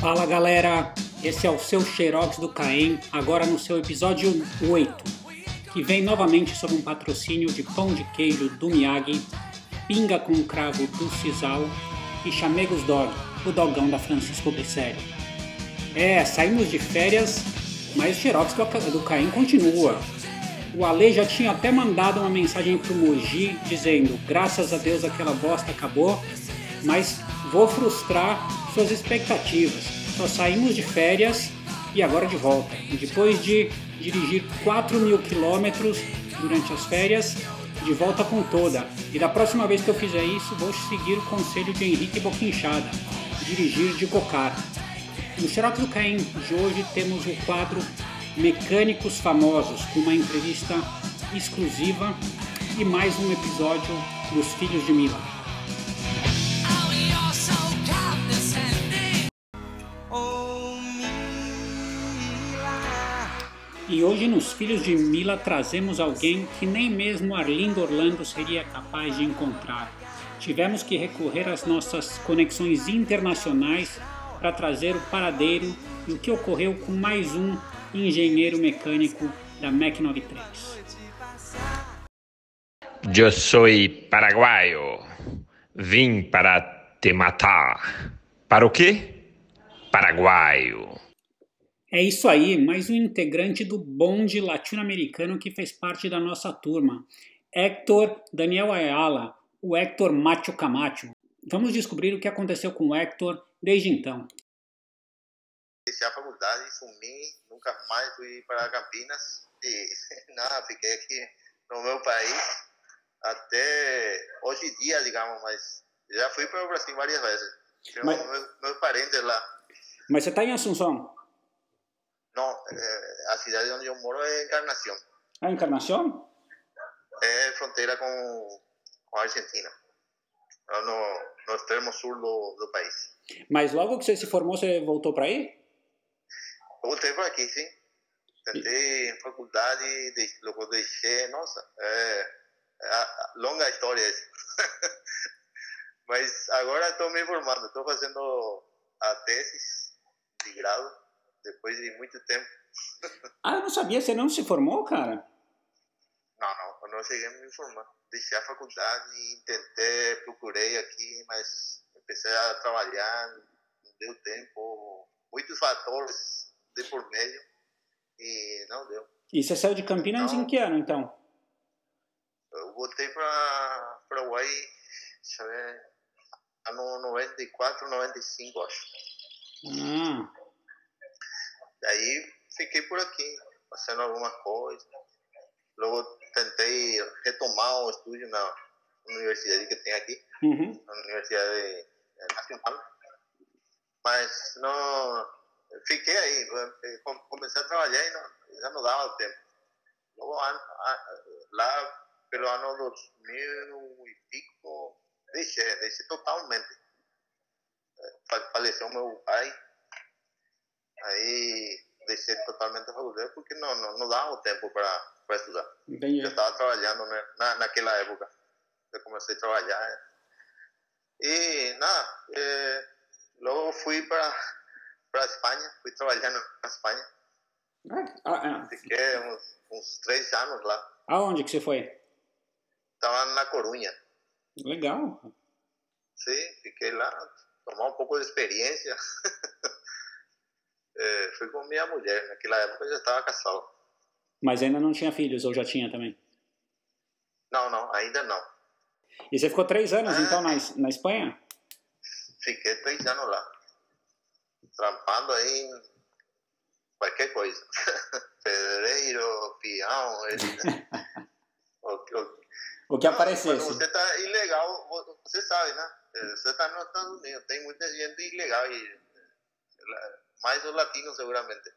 Fala galera, esse é o seu Xerox do Caem, agora no seu episódio 8, que vem novamente sob um patrocínio de pão de queijo do Miyagi, pinga com cravo do Cisal e chamegos dog, o dogão da Francisco Bessério. É, saímos de férias, mas o Xerox do Caem continua. O Ale já tinha até mandado uma mensagem pro Moji dizendo: graças a Deus aquela bosta acabou, mas vou frustrar suas expectativas. Só saímos de férias e agora de volta. E depois de dirigir 4 mil quilômetros durante as férias, de volta com toda. E da próxima vez que eu fizer isso, vou seguir o conselho de Henrique Boquinchada, dirigir de cocar. No Xerox do Caim de hoje temos o quadro Mecânicos Famosos, com uma entrevista exclusiva e mais um episódio dos Filhos de Mila. E hoje nos Filhos de Mila trazemos alguém que nem mesmo Arlindo Orlando seria capaz de encontrar. Tivemos que recorrer às nossas conexões internacionais para trazer o paradeiro e o que ocorreu com mais um engenheiro mecânico da Mac 93. Eu sou paraguaio. Vim para te matar. Para o quê? Paraguaio. É isso aí, mais um integrante do bonde latino-americano que fez parte da nossa turma. Héctor Daniel Ayala, o Héctor Macho Camacho. Vamos descobrir o que aconteceu com o Héctor desde então. Deixei a faculdade, sumi, nunca mais fui para Campinas e nada, fiquei aqui no meu país até hoje em dia, digamos, mas já fui para o Brasil várias vezes. Tenho mas, meus, meus parentes lá. Mas você está em Assunção? No, eh, a cidade onde eu moro é Encarnação. Ah, Encarnação? É fronteira com, com a Argentina. No, no extremo sul do, do país. Mas logo que você se formou, você voltou para aí? Voltei para aqui, sim. Tentei em faculdade, logo deixei. Nossa, é, é longa história essa. Mas agora estou me formando, estou fazendo a tese de grado depois de muito tempo. ah, eu não sabia, você não se formou, cara? Não, não, eu não cheguei a me formar. Deixei a faculdade tentei, procurei aqui, mas comecei a trabalhar, não deu tempo, muitos fatores de por meio e não deu. E você saiu de Campinas então, em que ano, então? Eu voltei para Paraguai, deixa eu ver, ano 94, 95, acho. Ah. Daí fiquei por aqui, fazendo algumas coisas. Logo tentei retomar o estúdio na universidade que tem aqui, uhum. na Universidade Nacional. Mas não. Fiquei aí, comecei a trabalhar e não, já não dava tempo. Logo, lá pelo ano 2000 e pico, deixei, deixei totalmente. Faleceu meu pai Aí deixei totalmente a faculdade porque não, não, não dava o tempo para estudar. Entendi. Eu estava trabalhando né, na, naquela época. Eu comecei a trabalhar. E, nada, é, logo fui para para Espanha, fui trabalhando na Espanha. Ah, ah, ah. Fiquei uns, uns três anos lá. Aonde que você foi? Estava na Corunha. Legal. Sim, fiquei lá, tomar um pouco de experiência. é, fui com minha mulher. Naquela época eu já estava casado. Mas ainda não tinha filhos, ou já tinha também? Não, não, ainda não. E você ficou três anos, é, então, na, na Espanha? Fiquei três anos lá. Trampando aí em qualquer coisa. Pedreiro, peão. o, o, o que aparecesse. Quando você está ilegal, você sabe, né? Você está nos Estados Unidos, tem muita gente ilegal e mais os latinos seguramente.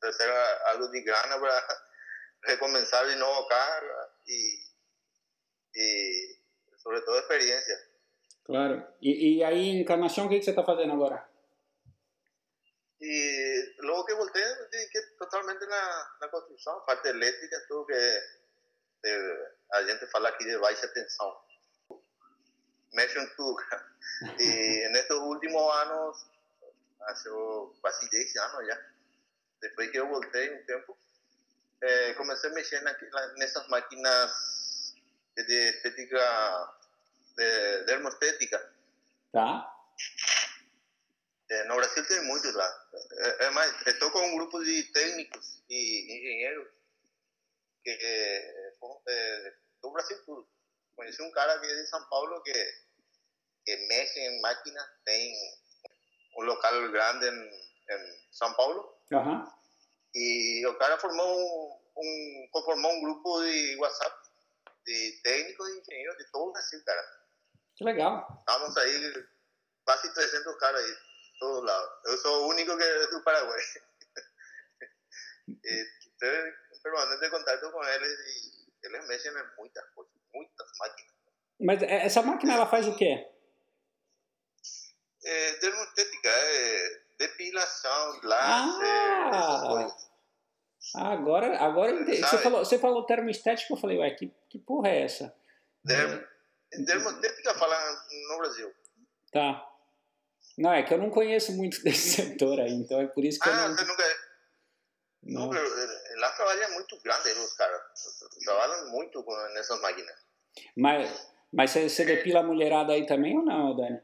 Trazer algo de grana para recomeçar de novo acá e, e sobre todo experiência. Claro. E, e aí, Encarnação, o que, que você está fazendo agora? E logo que voltei, dediquei totalmente na, na construção, parte elétrica, tudo que de, a gente fala aqui de baixa tensão. Mexe em tudo. E nestes últimos anos hace quase 10 anos já. Depois que eu voltei um tempo, eh, comecei a mexer nessas máquinas de estética, de dermoestética. Tá. É, no Brasil tem muitos lá. É, é mais, estou com um grupo de técnicos e engenheiros que é, é, do Brasil tudo. Conheci um cara que é de São Paulo que, que mexe em máquinas, tem um local grande em, em São Paulo. E o cara formou um, conformou um grupo de WhatsApp de técnicos e engenheiros de todo o Brasil, cara. Que legal. Estamos aí quase 300 caras aí, todos lados. Eu sou o único que é do Paraguai. e estoy permanente em contato com eles e eles mexem em muitas coisas, muitas máquinas. Mas é, essa máquina ela faz o quê? É, dermoestética, é depilação, laser, Ah! essas coisas. Ah, agora, agora eu. Você falou, você falou termoestética, eu falei, ué, que, que porra é essa? Derm, dermoestética fala no Brasil. Tá. Não, é que eu não conheço muito desse setor aí, então é por isso que eu Ah, não. você nunca... não- Não, pero, eh, lá trabalha muito grande os caras. Trabalham muito nessas máquinas. Mas, mas você, você depila a mulherada aí também ou não, Dani?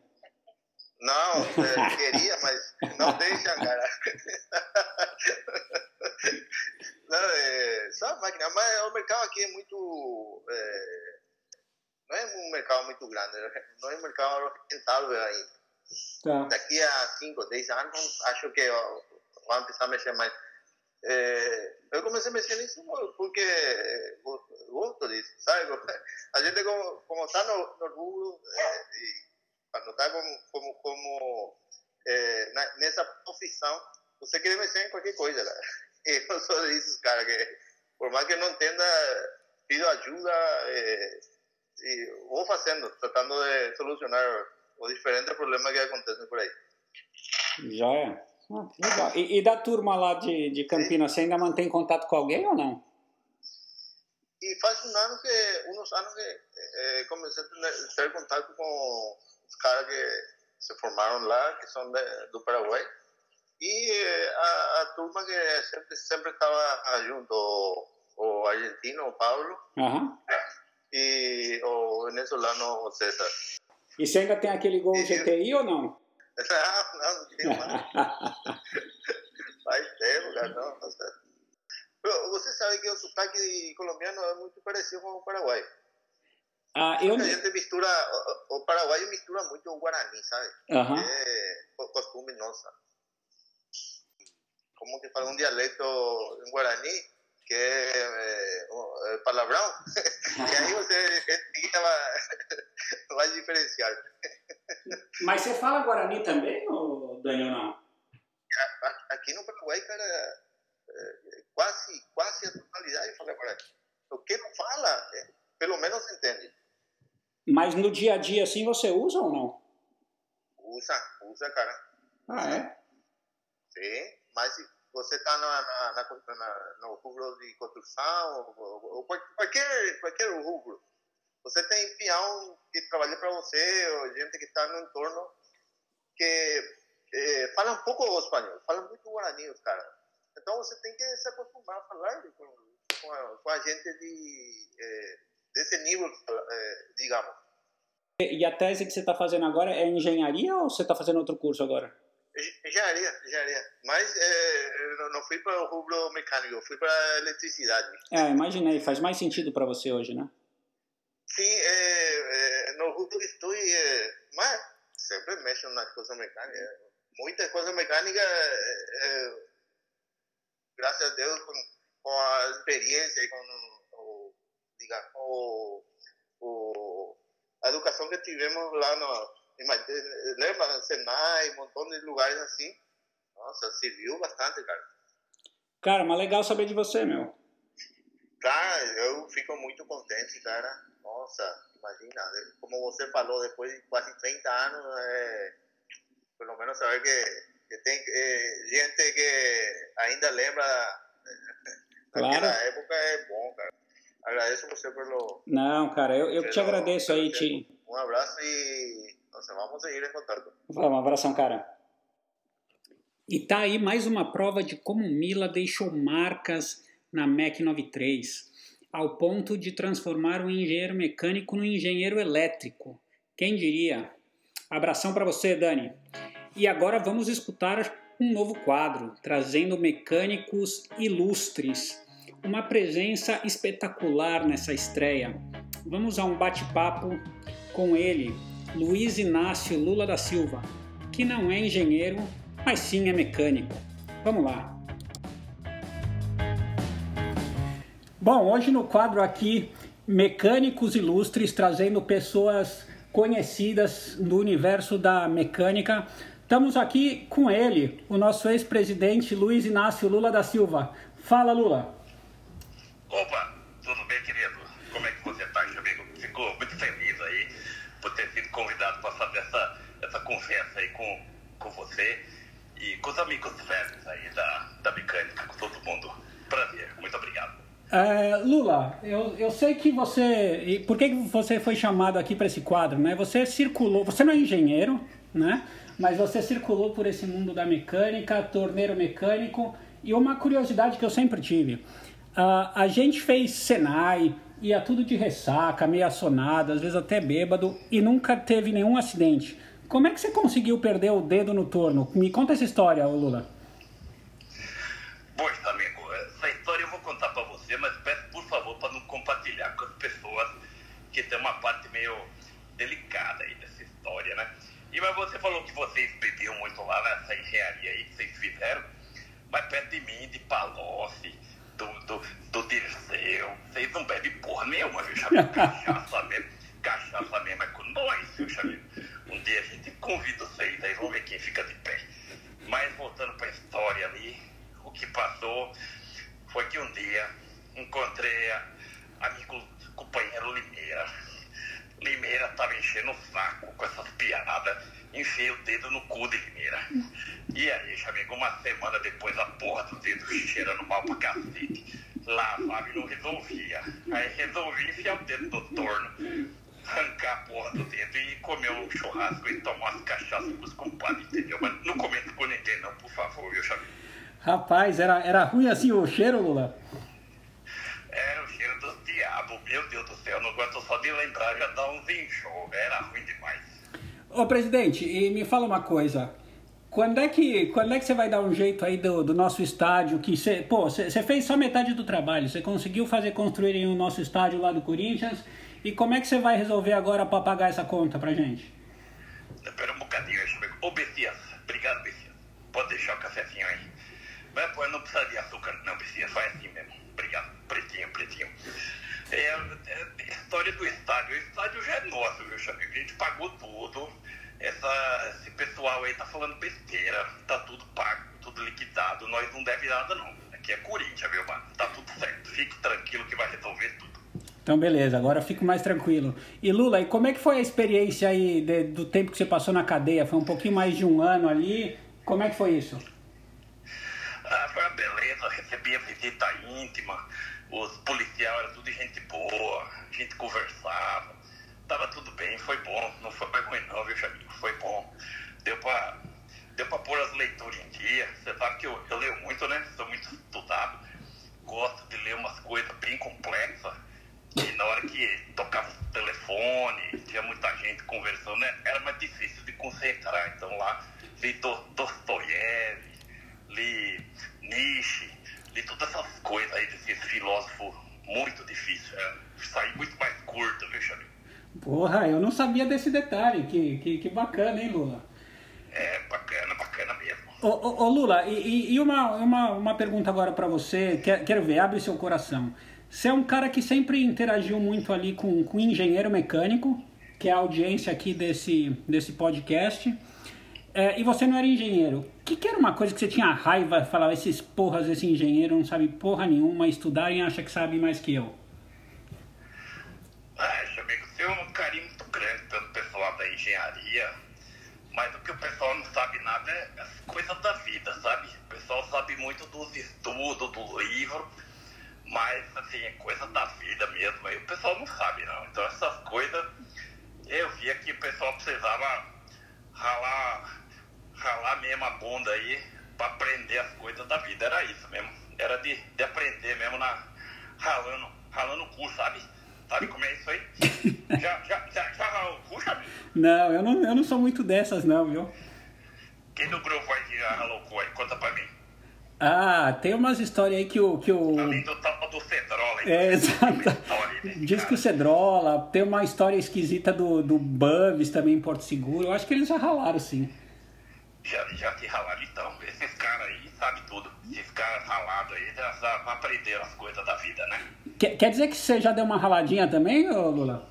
Não, eh, queria, mas não deixa, cara. Não, é, só a máquina, mas o mercado aqui é muito. é, não é um mercado muito grande, não é um mercado rentável ainda. Tá. Daqui a 5, 10 anos, acho que eu vou começar a mexer mais. É, eu comecei a mexer nisso porque é, go- gosto disso, sabe? A gente, como, como está no, no rubro, é, e quando está como, como, como é, na, nessa profissão, você quer mexer em qualquer coisa, cara. Eu sou desses caras que, por mais que eu não entenda, pido ajuda é, e vou fazendo, tratando de solucionar os diferentes problemas que acontecem por aí. Já é. Ah, legal. E, e da turma lá de, de Campinas, você ainda mantém contato com alguém ou não? E faz um ano que, uns anos que eh, comecei a ter, ter contato com os caras que se formaram lá, que são de, do Paraguai. E eh, a, a turma que sempre sempre estava junto, o, o argentino, o Pablo, Aham. e o venezuelano, o César. E você ainda tem aquele Gol GTI ou não? Não, não, não tem mais. Faz tempo, cara, não. Você sabe que o sotaque colombiano é muito parecido com o Paraguai. Ah, eu. A gente mistura, o, o paraguaio mistura muito o guarani, sabe? Aham. É co- costume nossa. Como que fala um dialeto em guarani, que é, é, é palavrão, e aí você enseguida vai, vai diferenciar. Mas você fala Guarani também, ou Dani, ou não? Aqui no Paraguai, cara, é, quase, quase a totalidade fala guarani. O que não fala, é, pelo menos entende. Mas no dia a dia assim você usa ou não? Usa, usa, cara. Ah, é? Sim, mas você está na, na, na, na, no rubro de construção, ou, ou, ou qual- qualquer, qualquer rubro, você tem peão que trabalha para você, ou gente que está no entorno, que eh, fala um pouco o espanhol, fala muito guarani os caras. Então você tem que se acostumar a falar com, com, a, com a gente de, eh, desse nível, eh, digamos. E a tese que você está fazendo agora é engenharia ou você está fazendo outro curso agora? Engenharia, engenharia. Mas eu não- fui para o rubro mecânico, eu fui para eletricidade. É, imaginei, faz mais sentido para você hoje, né? Sim, é, é, no rubro estou, é, mas sempre mexo nas coisas mecânicas. Muitas coisas mecânicas, é, é, graças a Deus, com, com a experiência e com o, diga, o, a educação que tivemos lá no, ima- lembra, no Senai, um montão de lugares assim. Nossa, serviu bastante, cara. Cara, mas legal saber de você, meu. Cara, eu fico muito contente, cara. Nossa, imagina, como você falou, depois de quase 30 anos, é, pelo menos saber que, que tem é, gente que ainda lembra Claro. daquela época é bom, cara. Agradeço você pelo, Não, cara, eu, eu te agradeço aí. Ti. Um abraço e nossa, vamos seguir em contato. Vamos, um abração, cara. E tá aí mais uma prova de como Mila deixou marcas na Mac 93, ao ponto de transformar um engenheiro mecânico no engenheiro elétrico. Quem diria? Abração para você, Dani. E agora vamos escutar um novo quadro, trazendo mecânicos ilustres. Uma presença espetacular nessa estreia. Vamos a um bate-papo com ele, Luiz Inácio Lula da Silva, que não é engenheiro, mas sim é mecânico. Vamos lá. Bom, hoje no quadro aqui, Mecânicos Ilustres, trazendo pessoas conhecidas do universo da mecânica. Estamos aqui com ele, o nosso ex-presidente Luiz Inácio Lula da Silva. Fala, Lula. Opa, tudo bem, querido? Como é que você está, amigo? Fico muito feliz aí por ter sido convidado para fazer essa, essa conversa aí com, com você e com os amigos velhos aí da, da mecânica, com todo mundo. Prazer, muito obrigado. É, Lula, eu, eu sei que você. E por que você foi chamado aqui para esse quadro, né? Você circulou, você não é engenheiro, né? Mas você circulou por esse mundo da mecânica, torneiro mecânico, e uma curiosidade que eu sempre tive. Uh, a gente fez Senai, ia tudo de ressaca, meio assonado, às vezes até bêbado, e nunca teve nenhum acidente. Como é que você conseguiu perder o dedo no torno? Me conta essa história, Lula. Pois, amigo, essa história eu vou contar para você, mas peço por favor para não compartilhar com as pessoas que tem uma parte meio delicada aí dessa história, né? E mas você falou que vocês bebiam muito lá nessa engenharia aí que vocês fizeram, mas perto de mim, de Palocci, do, do, Dirceu, vocês não bebem porra nenhuma, viu, Xavier? Cachaça mesmo, cachaça mesmo é com nós, viu, Xavier? Um dia a gente convida vocês, aí vamos ver quem fica de pé. Mas voltando para a história ali, o que passou foi que um dia encontrei a amigo companheiro Limeira. Limeira estava enchendo o saco com essas piadas, enfiei o dedo no cu de Limeira. E aí, amigo, uma semana depois a porra do dedo cheirando mal pra cacete. Lavava e não resolvia. Aí resolvi enfiar o dedo no torno arrancar a porra do dedo e comer um churrasco e tomar umas cachaças entendeu? Mas não comenta com ninguém não, por favor, viu, Xavier? Rapaz, era, era ruim assim o cheiro, Lula? Era o cheiro do diabo, meu Deus do céu, não aguento só de lembrar, já dá uns enxoga, era ruim demais. Ô, presidente, e me fala uma coisa... Quando é que, quando é que você vai dar um jeito aí do, do nosso estádio? Que você, pô, você fez só metade do trabalho. Você conseguiu fazer construírem o nosso estádio lá do Corinthians e como é que você vai resolver agora para pagar essa conta pra gente? Bocadinho, Ô, Bessias, obrigado, Bessias. Pode deixar o cafezinho aí. Mas, pô, não precisa de açúcar, não, Bessias, vai assim mesmo. Obrigado, pretinho, pretinho. É, é, é história do estádio. O estádio já é nosso, viu, Xavier? A gente pagou tudo. Essa, esse pessoal aí tá falando besteira. Tá tudo pago, tudo liquidado. Nós não deve nada, não. Aqui é Corinthians, viu, mano? Tá tudo certo. Fique tranquilo que vai resolver tudo. Então, beleza, agora fico mais tranquilo. E Lula, e como é que foi a experiência aí de, do tempo que você passou na cadeia? Foi um pouquinho mais de um ano ali. Como é que foi isso? Ah, foi uma beleza, recebia visita íntima, os policiais eram tudo gente boa, a gente conversava, tava tudo bem, foi bom, não foi ruim não, viu, Chavinho? Foi bom. Deu pra, deu pra pôr as leituras em dia. Você sabe que eu, eu leio muito, né? Sou muito estudado, gosto de ler umas coisas bem complexas e na hora que tocava o telefone, tinha muita gente conversando, né? era mais difícil de concentrar. Então lá li Dostoiévski, li Nietzsche, li todas essas coisas aí desses filósofos muito difícil. É, saí muito mais curto, viu, Xavier? Porra, eu não sabia desse detalhe. Que, que, que bacana, hein, Lula? É, bacana, bacana mesmo. Ô, ô, ô Lula, e, e, uma, uma, uma pergunta agora para você. Quero, quero ver, abre seu coração. Você é um cara que sempre interagiu muito ali com, com engenheiro mecânico, que é a audiência aqui desse, desse podcast. É, e você não era engenheiro. O que, que, era uma coisa que você tinha raiva, falava, esses porras, esse engenheiro não sabe porra nenhuma, estudarem e acha que sabe mais que eu? Ah, amigo, tem um carinho engenharia, mas o que o pessoal não sabe nada é as coisas da vida, sabe? O pessoal sabe muito dos estudos, do livro, mas, assim, é coisa da vida mesmo. Aí o pessoal não sabe, não. Então, essas coisas, eu via que o pessoal precisava ralar, ralar mesmo a bunda aí para aprender as coisas da vida. Era isso mesmo. Era de, de aprender mesmo na ralando, ralando o cu, sabe? Sabe como é isso aí? já, já, já, já sabe? Não, eu não, eu não sou muito dessas não, viu? Quem do grupo aí já ralou o aí? Conta pra mim. Ah, tem umas histórias aí que o. Que o... Além do tal do Cedrola. É, exato. Diz que o Cedrola, tem uma história esquisita do, do Bubs também em Porto Seguro. Eu acho que eles já ralaram, sim. Já, já te ralaram então. Esses caras aí sabem tudo. Esses caras ralados aí já, já aprenderam as coisas da vida, né? Quer, quer dizer que você já deu uma raladinha também, ô Lula?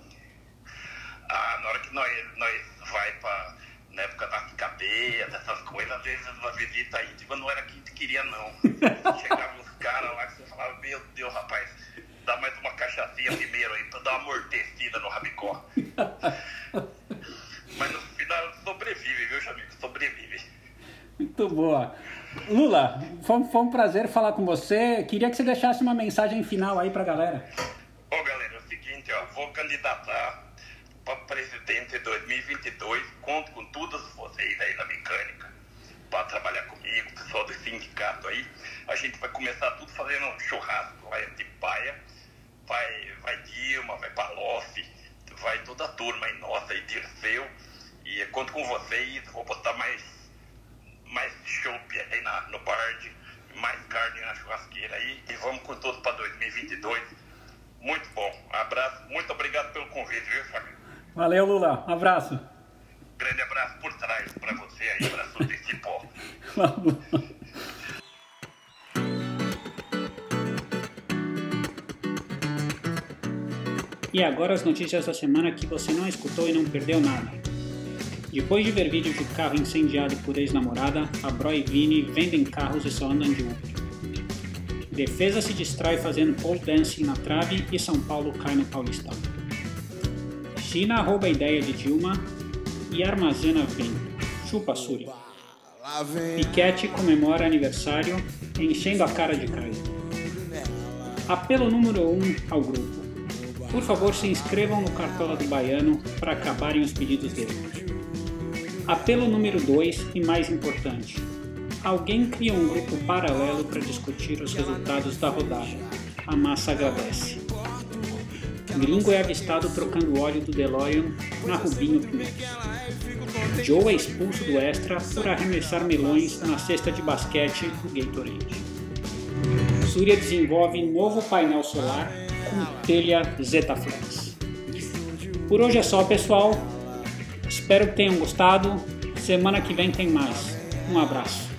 Ah, na hora que nós, nós vai pra. Na época das cadeias, dessas coisas, às vezes uma visita íntima não era quem te queria, não. Chegavam os caras lá que você falava, meu Deus, rapaz, dá mais uma cachaçinha primeiro aí pra dar uma amortecida no rabicó. Mas no final sobrevive, viu, Chamigo? Sobrevive. Muito boa. Lula, foi, foi um prazer falar com você. Queria que você deixasse uma mensagem final aí pra galera. Ô galera, é o seguinte, ó, vou candidatar para presidente em 2022, conto com todos vocês aí na mecânica para trabalhar comigo, pessoal do sindicato aí. A gente vai começar tudo fazendo um churrasco, vai de paia, vai, vai Dilma, vai Palocci, vai toda a turma aí nossa aí, Dirceu, e conto com vocês, vou botar mais, mais na, no bard, mais carne na churrasqueira aí, e vamos com tudo para 2022. Muito bom. Abraço. Muito obrigado pelo convite, viu, Fábio? Valeu, Lula. Um abraço. Grande abraço por trás para você aí, abraço desse pó. E agora as notícias da semana que você não escutou e não perdeu nada. Depois de ver vídeo de carro incendiado por ex-namorada, a Bro e Vini vendem carros e só andam de Uber. Defesa se distrai fazendo pole dancing na trave e São Paulo cai no Paulistão. China rouba a ideia de Dilma e armazena vento. Chupa, Súria. Piquete comemora aniversário enchendo a cara de Caio. Apelo número 1 um ao grupo. Por favor, se inscrevam no Cartola do Baiano para acabarem os pedidos dele. Apelo número 2 e mais importante. Alguém cria um grupo paralelo para discutir os resultados da rodada. A massa agradece. Gringo é avistado trocando óleo do DeLorean na Rubinho Plus. Joe é expulso do Extra por arremessar melões na cesta de basquete do Gatorade. Surya desenvolve novo painel solar com telha Zetaflex. Por hoje é só, pessoal. Espero que tenham gostado. Semana que vem tem mais. Um abraço.